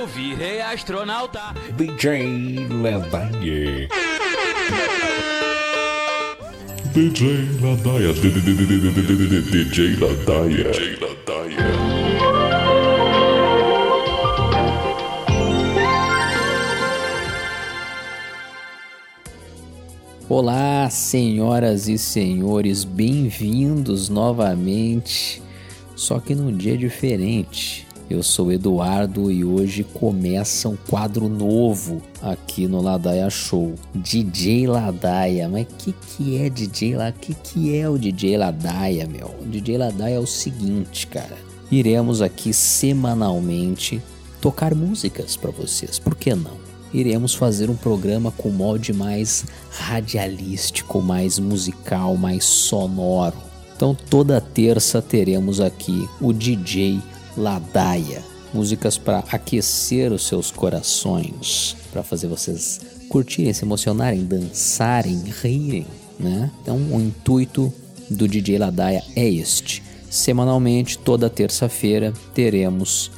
eu virei astronauta. DJ Ladainha. DJ Ladaia, DJ Ladaia, DJ Ladaia. Olá, senhoras e senhores, bem-vindos novamente, só que num dia diferente. Eu sou Eduardo e hoje começa um quadro novo aqui no Ladaia Show. DJ Ladaia, mas que que é DJ Ladaia? Que que é o DJ Ladaia, meu? O DJ Ladaia é o seguinte, cara. Iremos aqui semanalmente tocar músicas para vocês, por que não? iremos fazer um programa com molde mais radialístico, mais musical, mais sonoro. Então toda terça teremos aqui o DJ Ladaia, músicas para aquecer os seus corações, para fazer vocês curtirem, se emocionarem, dançarem, rirem, né? Então o intuito do DJ Ladaia é este. Semanalmente, toda terça-feira, teremos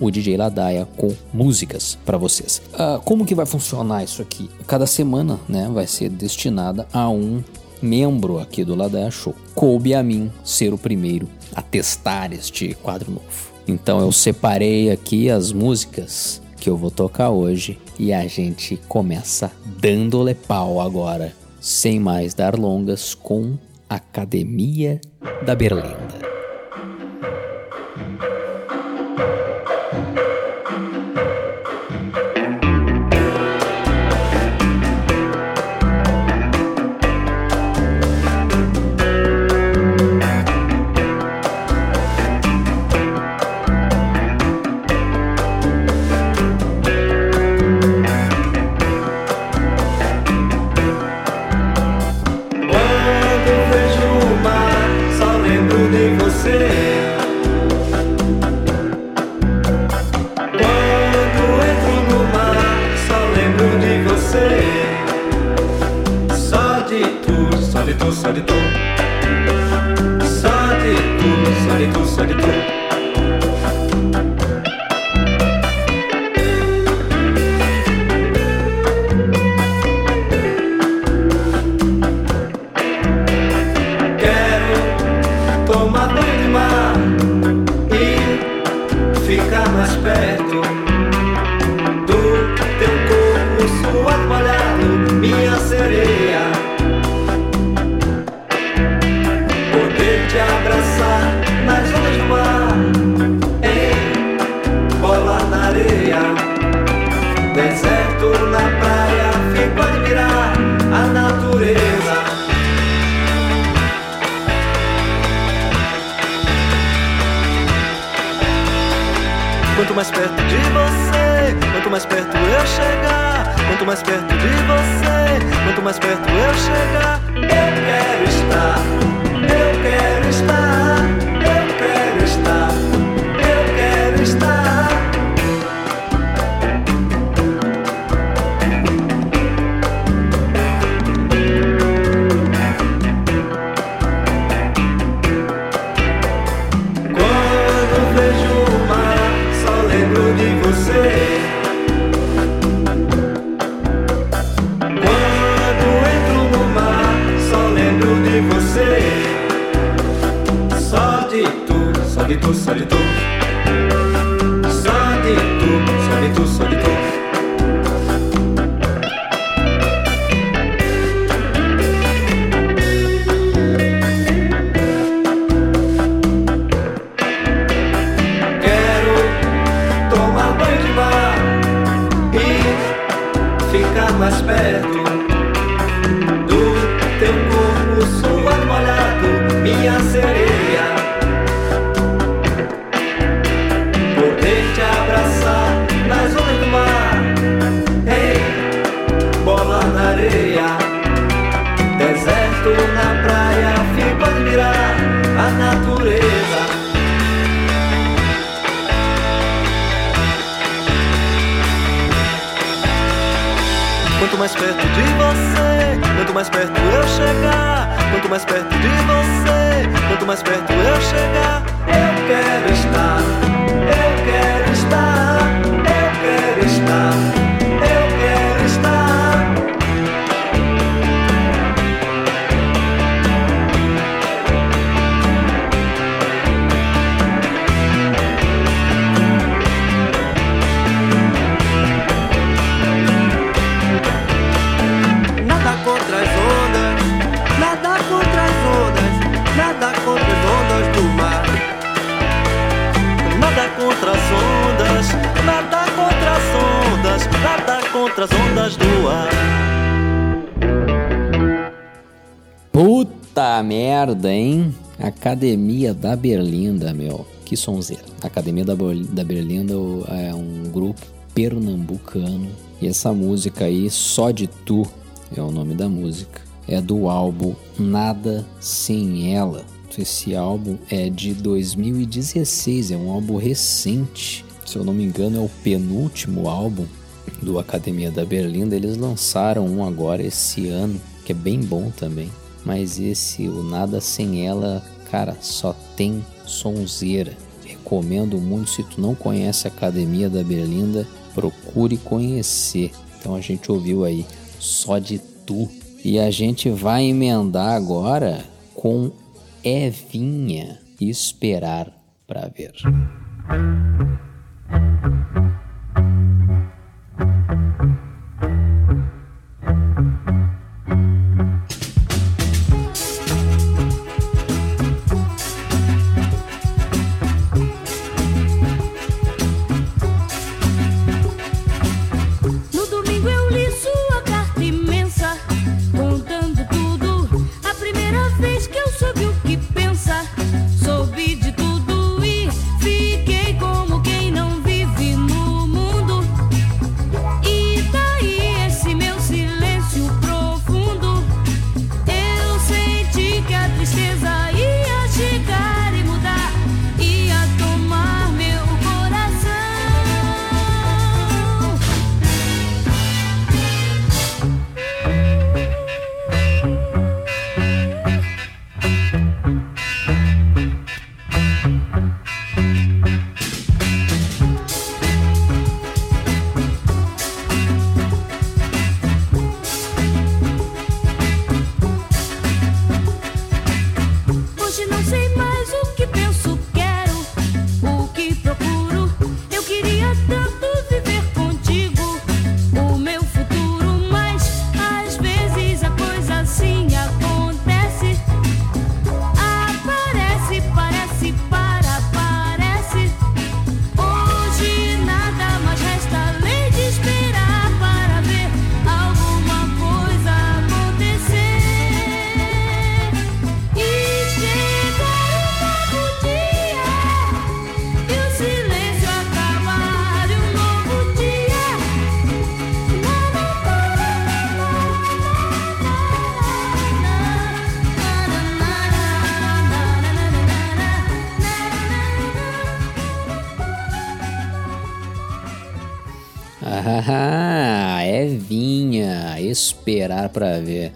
o DJ Ladaia com músicas para vocês. Ah, como que vai funcionar isso aqui? Cada semana, né, vai ser destinada a um membro aqui do Ladaia Show. Coube a mim ser o primeiro a testar este quadro novo. Então eu separei aqui as músicas que eu vou tocar hoje e a gente começa dando-lhe pau agora, sem mais dar longas com Academia da Berlinda. Tu, só de tu, só de tu. Só mais perto eu chegar, quanto mais perto de você, quanto mais perto eu chegar, Academia da Berlinda, meu. Que sonzeira. Academia da, da Berlinda é um grupo pernambucano. E essa música aí, Só de Tu, é o nome da música. É do álbum Nada Sem Ela. Esse álbum é de 2016, é um álbum recente. Se eu não me engano, é o penúltimo álbum do Academia da Berlinda. Eles lançaram um agora esse ano, que é bem bom também. Mas esse, o Nada Sem Ela, cara, só tem sonzeira. Recomendo muito. Se tu não conhece a Academia da Berlinda, procure conhecer. Então a gente ouviu aí Só de Tu. E a gente vai emendar agora com Evinha Esperar para Ver. Esperar para ver.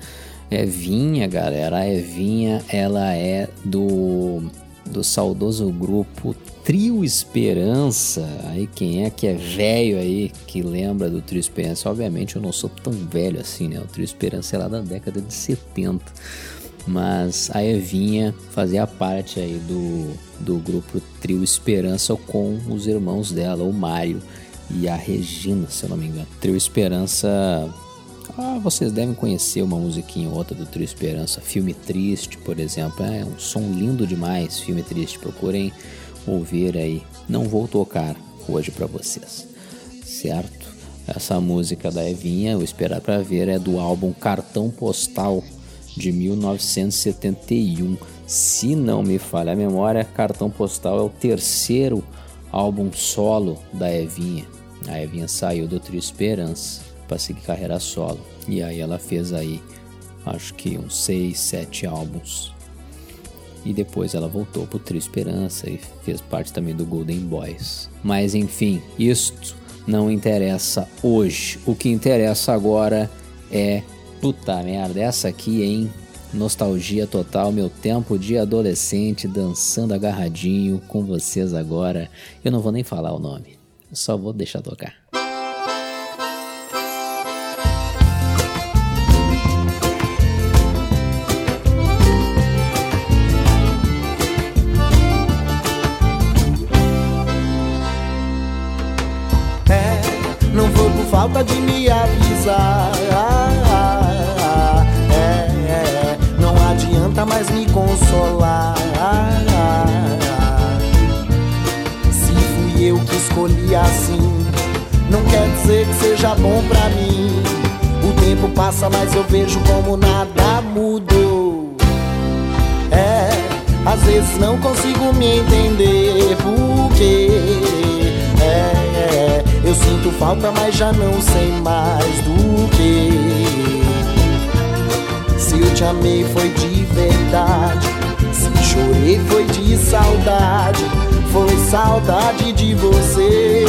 Evinha, galera, a Evinha, ela é do do saudoso grupo Trio Esperança. Aí quem é que é velho aí que lembra do Trio Esperança? Obviamente eu não sou tão velho assim, né? O Trio Esperança é lá da década de 70. Mas a Evinha fazia parte aí do, do grupo Trio Esperança com os irmãos dela, o Mário e a Regina, se eu não me engano. Trio Esperança. Ah, vocês devem conhecer uma musiquinha ou outra do Trio Esperança. Filme Triste, por exemplo. É um som lindo demais, Filme Triste. Procurem ouvir aí. Não vou tocar hoje para vocês, certo? Essa música da Evinha, o Esperar para Ver, é do álbum Cartão Postal de 1971. Se não me falha a memória, Cartão Postal é o terceiro álbum solo da Evinha. A Evinha saiu do Trio Esperança para seguir carreira solo. E aí ela fez aí, acho que uns 6, 7 álbuns. E depois ela voltou pro Trio Esperança e fez parte também do Golden Boys. Mas enfim, isto não interessa hoje. O que interessa agora é. Puta merda, essa aqui, hein? Nostalgia total, meu tempo de adolescente dançando agarradinho com vocês agora. Eu não vou nem falar o nome. Só vou deixar tocar. Falta de me avisar. É, é, não adianta mais me consolar. eu que escolhi assim. Não quer dizer que seja bom pra mim. O tempo passa, mas eu vejo como nada mudou. Às vezes não consigo me entender porque é, é, eu sinto falta, mas já não sei mais do que. Se eu te amei foi de verdade, se chorei foi de saudade, foi saudade de você.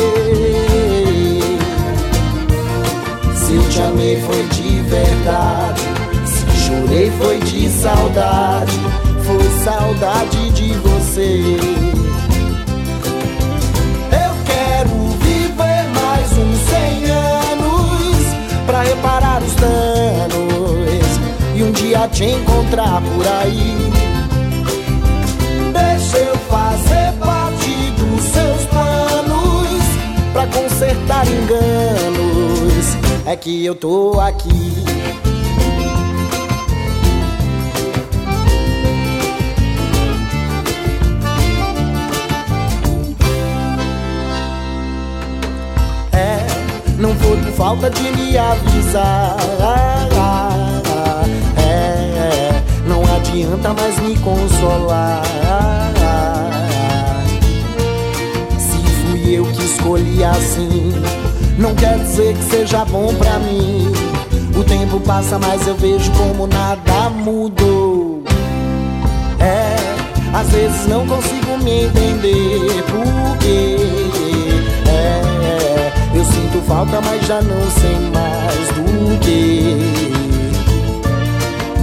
Se eu te amei foi de verdade, se chorei foi de saudade, foi saudade de você. E um dia te encontrar por aí. Deixa eu fazer parte dos seus planos pra consertar enganos. É que eu tô aqui. Não foi por falta de me avisar. É, é, não adianta mais me consolar. Se fui eu que escolhi assim, não quer dizer que seja bom pra mim. O tempo passa, mas eu vejo como nada mudou. É, às vezes não consigo me entender porque é, eu sinto falta, mas já não sei mais do que.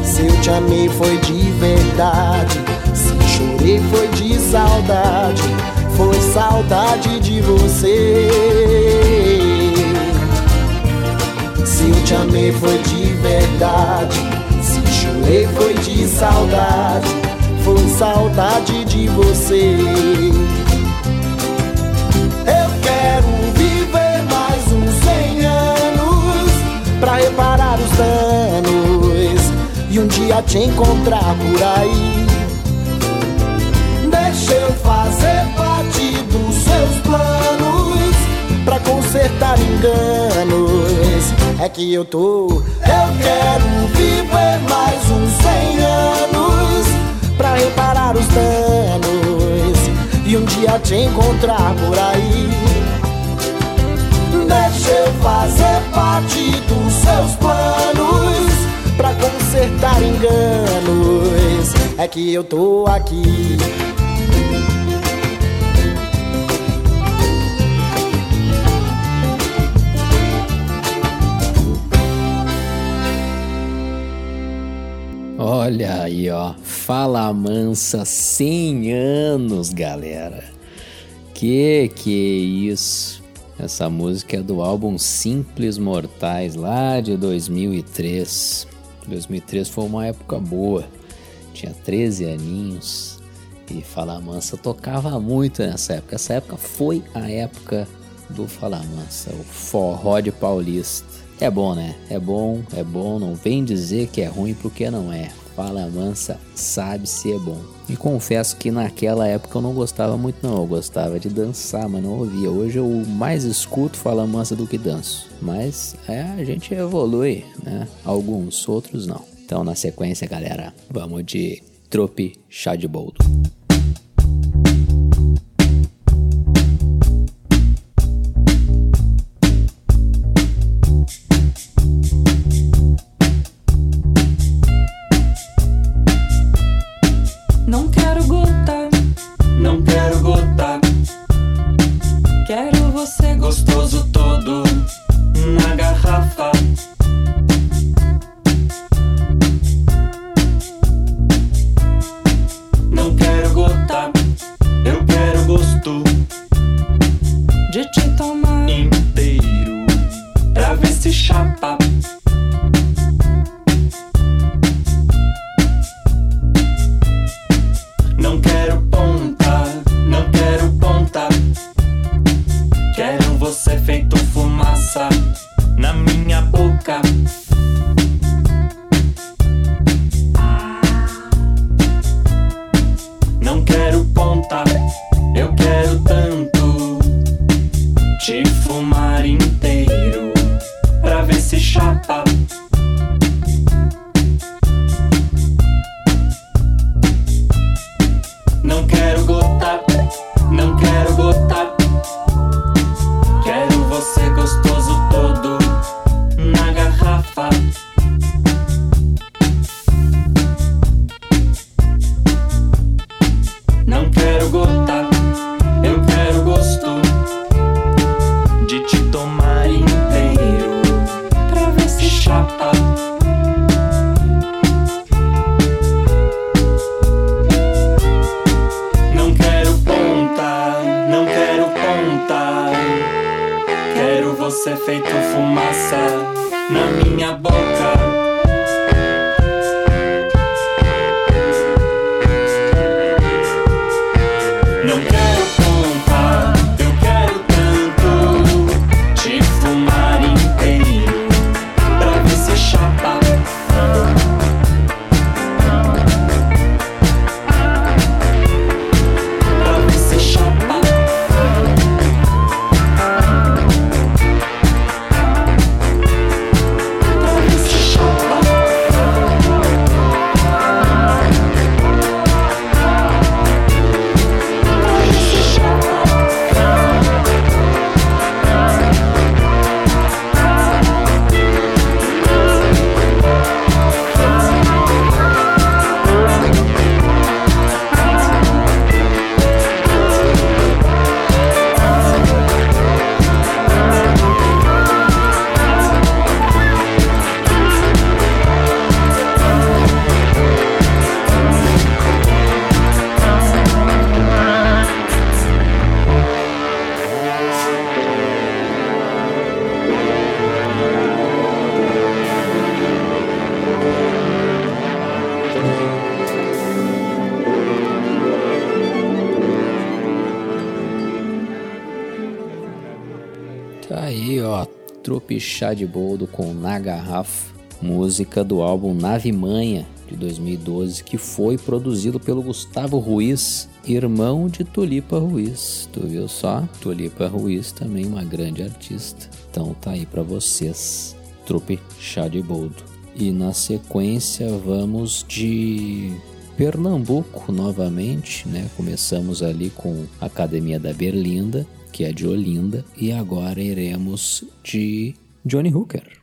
Se eu te amei foi de verdade, se chorei foi de saudade, foi saudade de você. Se eu te amei foi de verdade, se chorei foi de saudade, foi saudade de você. Reparar os danos e um dia te encontrar por aí. Deixa eu fazer parte dos seus planos pra consertar enganos. É que eu tô, eu quero viver mais uns 100 anos pra reparar os danos e um dia te encontrar por aí. Eu fazer parte dos seus planos pra consertar enganos. É que eu tô aqui. Olha aí, ó. Fala mansa, 100 anos, galera. Que que é isso? Essa música é do álbum Simples Mortais, lá de 2003. 2003 foi uma época boa. Tinha 13 aninhos e Fala Mansa tocava muito nessa época. Essa época foi a época do Fala Mansa, o forró de paulista. É bom, né? É bom, é bom. Não vem dizer que é ruim porque não é. Fala Mansa sabe se é bom. E confesso que naquela época eu não gostava muito não. Eu gostava de dançar, mas não ouvia. Hoje eu mais escuto Fala Mansa do que danço. Mas é, a gente evolui, né? Alguns, outros não. Então na sequência, galera, vamos de Trope Chá de Boldo. Gosto de te tomar. inteiro pra ver se chapa. Chá de Boldo com Na Garrafa, música do álbum Nave Manha de 2012, que foi produzido pelo Gustavo Ruiz, irmão de Tulipa Ruiz. Tu viu só? Tulipa Ruiz também uma grande artista. Então tá aí pra vocês. Trupe Chá de Boldo. E na sequência vamos de Pernambuco novamente, né? Começamos ali com a Academia da Berlinda, que é de Olinda, e agora iremos de Johnny Hooker.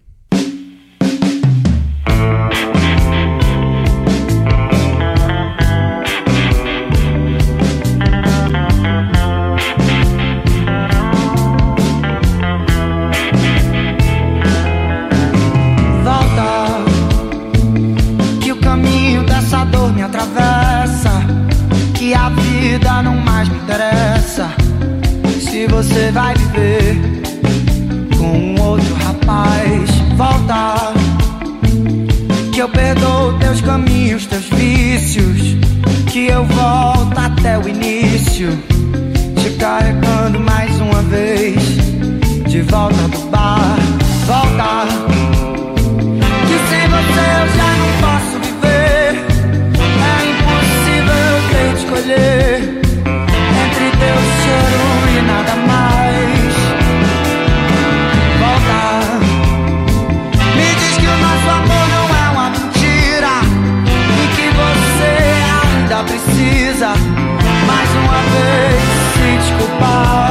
Carregando mais uma vez. De volta do bar Volta. Que sem você eu já não posso viver. É impossível eu ter escolher se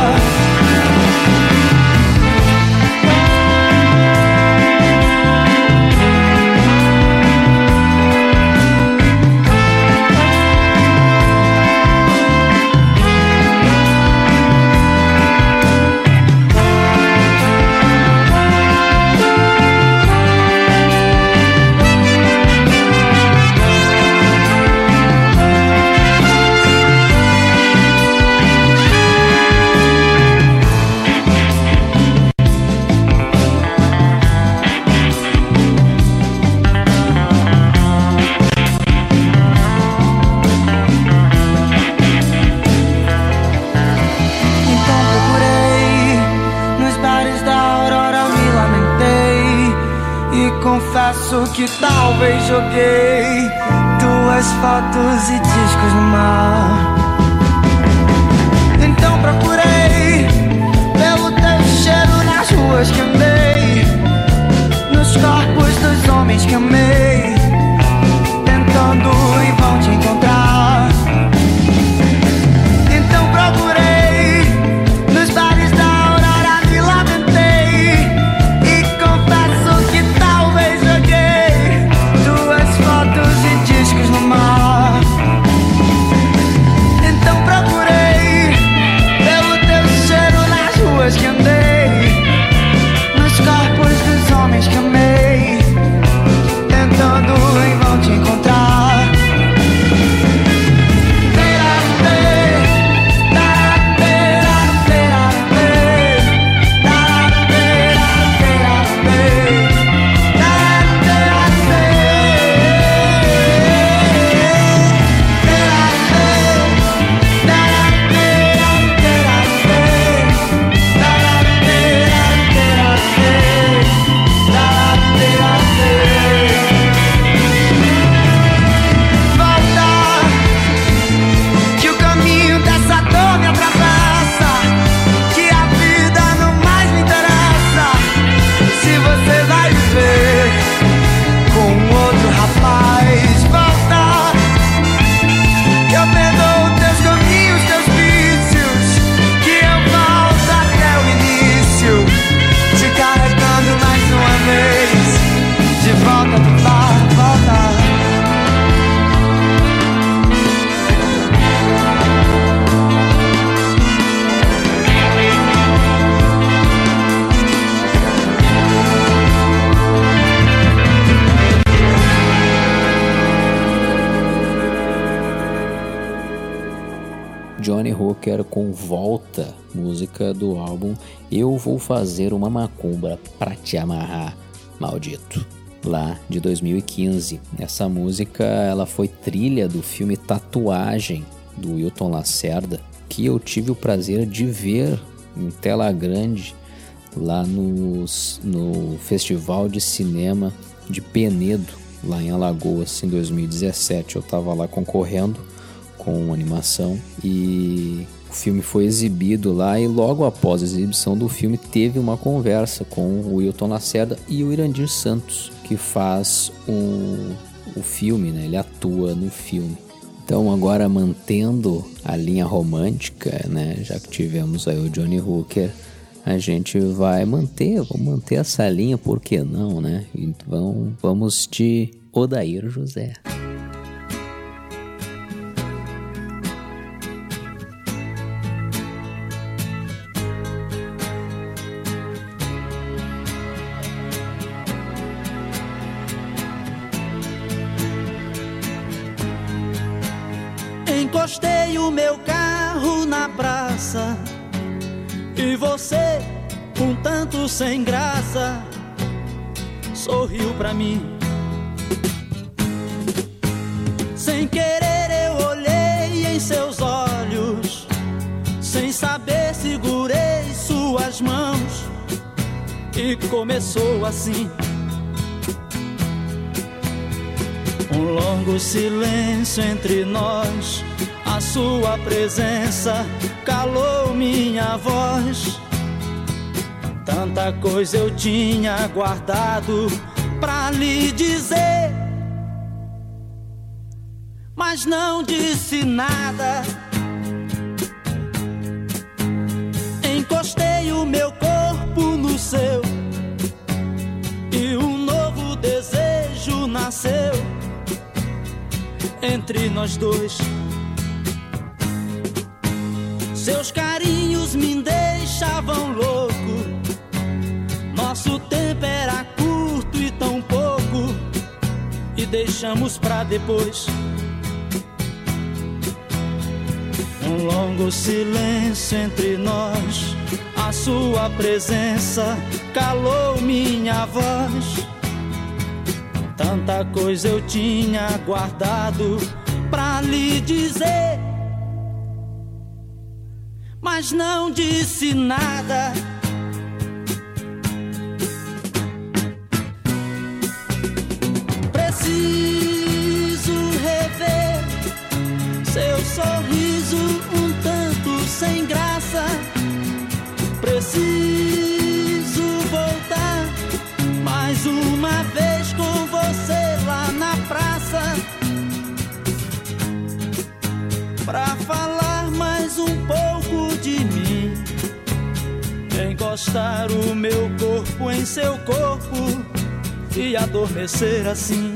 joguei tuas fotos e Volta, música do álbum Eu Vou Fazer Uma Macumba Pra Te Amarrar, Maldito, lá de 2015. Essa música ela foi trilha do filme Tatuagem, do Wilton Lacerda, que eu tive o prazer de ver em tela grande lá nos, no Festival de Cinema de Penedo, lá em Alagoas, em 2017. Eu estava lá concorrendo com animação e o filme foi exibido lá e logo após a exibição do filme teve uma conversa com o Wilton Lacerda e o Irandir Santos, que faz o, o filme, né? ele atua no filme. Então agora mantendo a linha romântica, né, já que tivemos aí o Johnny Hooker, a gente vai manter, vamos manter essa linha, por que não, né? Então vamos de Odair José. Pra mim. Sem querer eu olhei em seus olhos, sem saber segurei suas mãos e começou assim. Um longo silêncio entre nós, a sua presença calou minha voz. Tanta coisa eu tinha guardado pra lhe dizer, mas não disse nada. Encostei o meu corpo no seu e um novo desejo nasceu entre nós dois. Seus carinhos me deixavam louco. Nosso tempo era deixamos pra depois. Um longo silêncio entre nós. A sua presença calou minha voz. Tanta coisa eu tinha guardado pra lhe dizer, mas não disse nada. Preciso rever seu sorriso um tanto sem graça. Preciso voltar mais uma vez com você lá na praça pra falar mais um pouco de mim. Encostar o meu corpo em seu corpo e adormecer assim.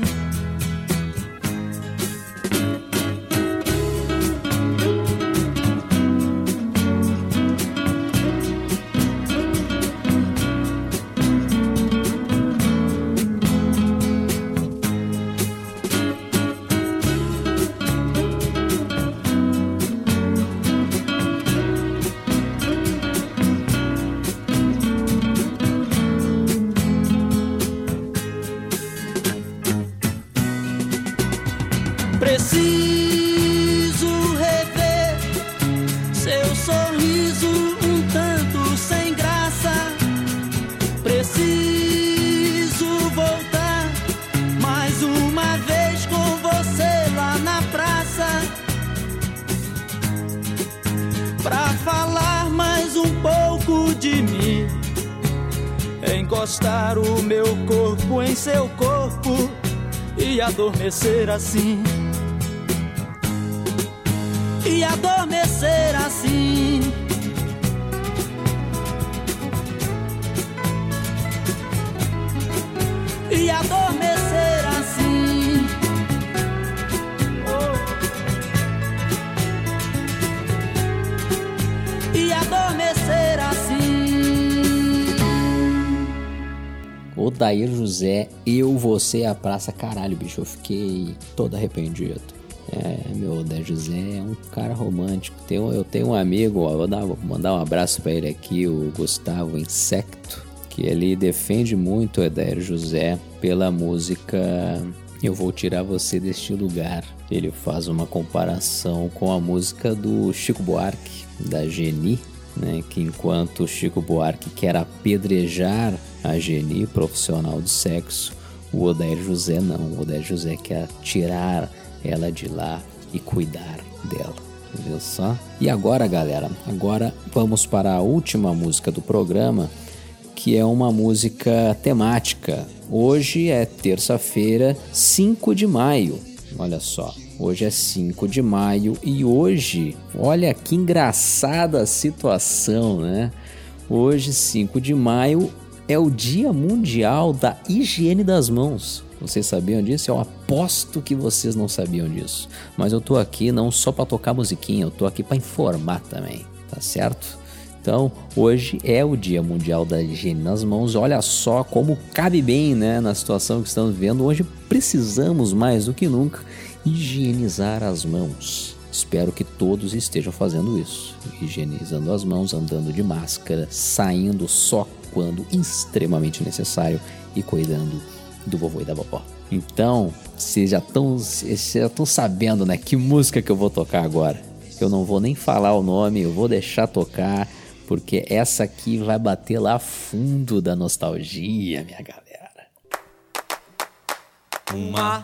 Adormecer assim. Odair José, eu, você a praça, caralho, bicho, eu fiquei todo arrependido. É, meu Odair José é um cara romântico. Eu tenho um amigo, ó, vou, dar, vou mandar um abraço para ele aqui, o Gustavo Insecto, que ele defende muito o Odair José pela música Eu Vou Tirar Você Deste Lugar. Ele faz uma comparação com a música do Chico Buarque, da Geni, né, que enquanto Chico Buarque quer apedrejar a Geni, profissional do sexo, o Odair José não. O Odair José quer tirar ela de lá e cuidar dela. Viu só? E agora, galera, agora vamos para a última música do programa, que é uma música temática. Hoje é terça-feira, 5 de maio. Olha só, hoje é 5 de maio e hoje, olha que engraçada a situação, né? Hoje, 5 de maio, é o Dia Mundial da Higiene das Mãos. Vocês sabiam disso? Eu aposto que vocês não sabiam disso. Mas eu tô aqui não só para tocar musiquinha, eu tô aqui para informar também, tá certo? Então, hoje é o Dia Mundial da Higiene nas Mãos. Olha só como cabe bem, né, na situação que estamos vivendo. Hoje precisamos mais do que nunca higienizar as mãos. Espero que todos estejam fazendo isso, higienizando as mãos, andando de máscara, saindo só quando extremamente necessário e cuidando do vovô e da vovó. Então, vocês já estão sabendo, né, que música que eu vou tocar agora. Eu não vou nem falar o nome, eu vou deixar tocar, porque essa aqui vai bater lá fundo da nostalgia, minha galera. Uma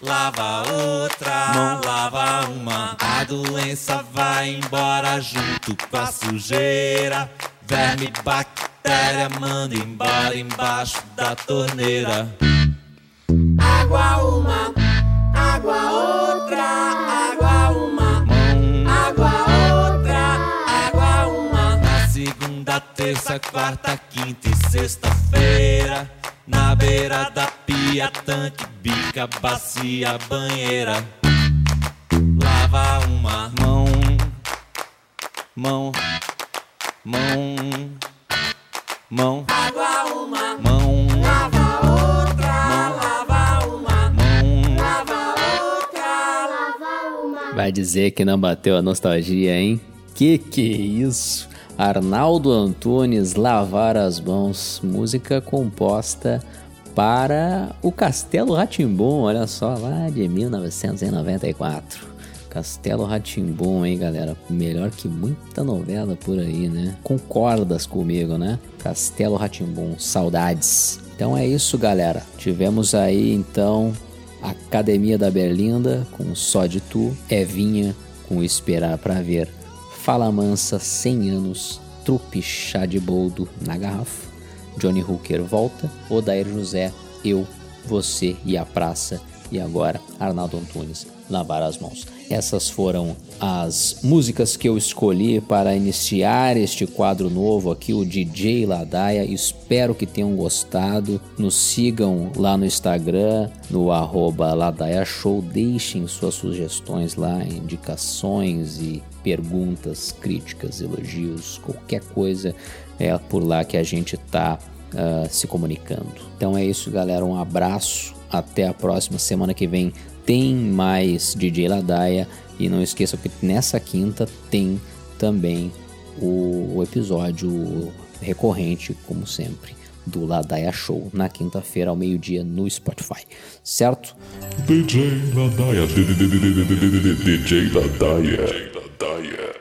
lava outra, mão, lava uma. A doença vai embora junto com a sujeira. Verme, bactéria, manda embora embaixo da torneira. Água uma, água outra, segunda, terça, quarta, quinta e sexta-feira. Na beira da pia, tanque, bica, bacia, banheira. Lava uma mão, mão, mão, mão. Água uma mão, lava outra, lava uma mão, lava outra, lava uma. Vai dizer que não bateu a nostalgia, hein? Que que é isso? Arnaldo Antunes Lavar as Mãos, música composta para o Castelo Ratimbum, olha só, lá de 1994. Castelo Ratimbum, hein, galera? Melhor que muita novela por aí, né? Concordas comigo, né? Castelo Ratimbum, saudades. Então é isso, galera. Tivemos aí então Academia da Berlinda com Só de Tu, Evinha com Esperar pra Ver, Fala Mansa 100 anos, Trupe Chá de Boldo na garrafa, Johnny Hooker volta, Odair José, Eu, Você e a Praça e agora Arnaldo Antunes lavar as mãos. Essas foram as músicas que eu escolhi para iniciar este quadro novo aqui, o DJ Ladaia. Espero que tenham gostado. Nos sigam lá no Instagram, no arroba Ladaia Show. Deixem suas sugestões lá, indicações e perguntas, críticas, elogios, qualquer coisa é por lá que a gente está uh, se comunicando. Então é isso, galera. Um abraço. Até a próxima semana que vem tem mais DJ Ladaia e não esqueçam que nessa quinta tem também o, o episódio recorrente, como sempre, do Ladaia Show na quinta-feira ao meio-dia no Spotify, certo? DJ Ladaia, DJ Ladaia. 大爷。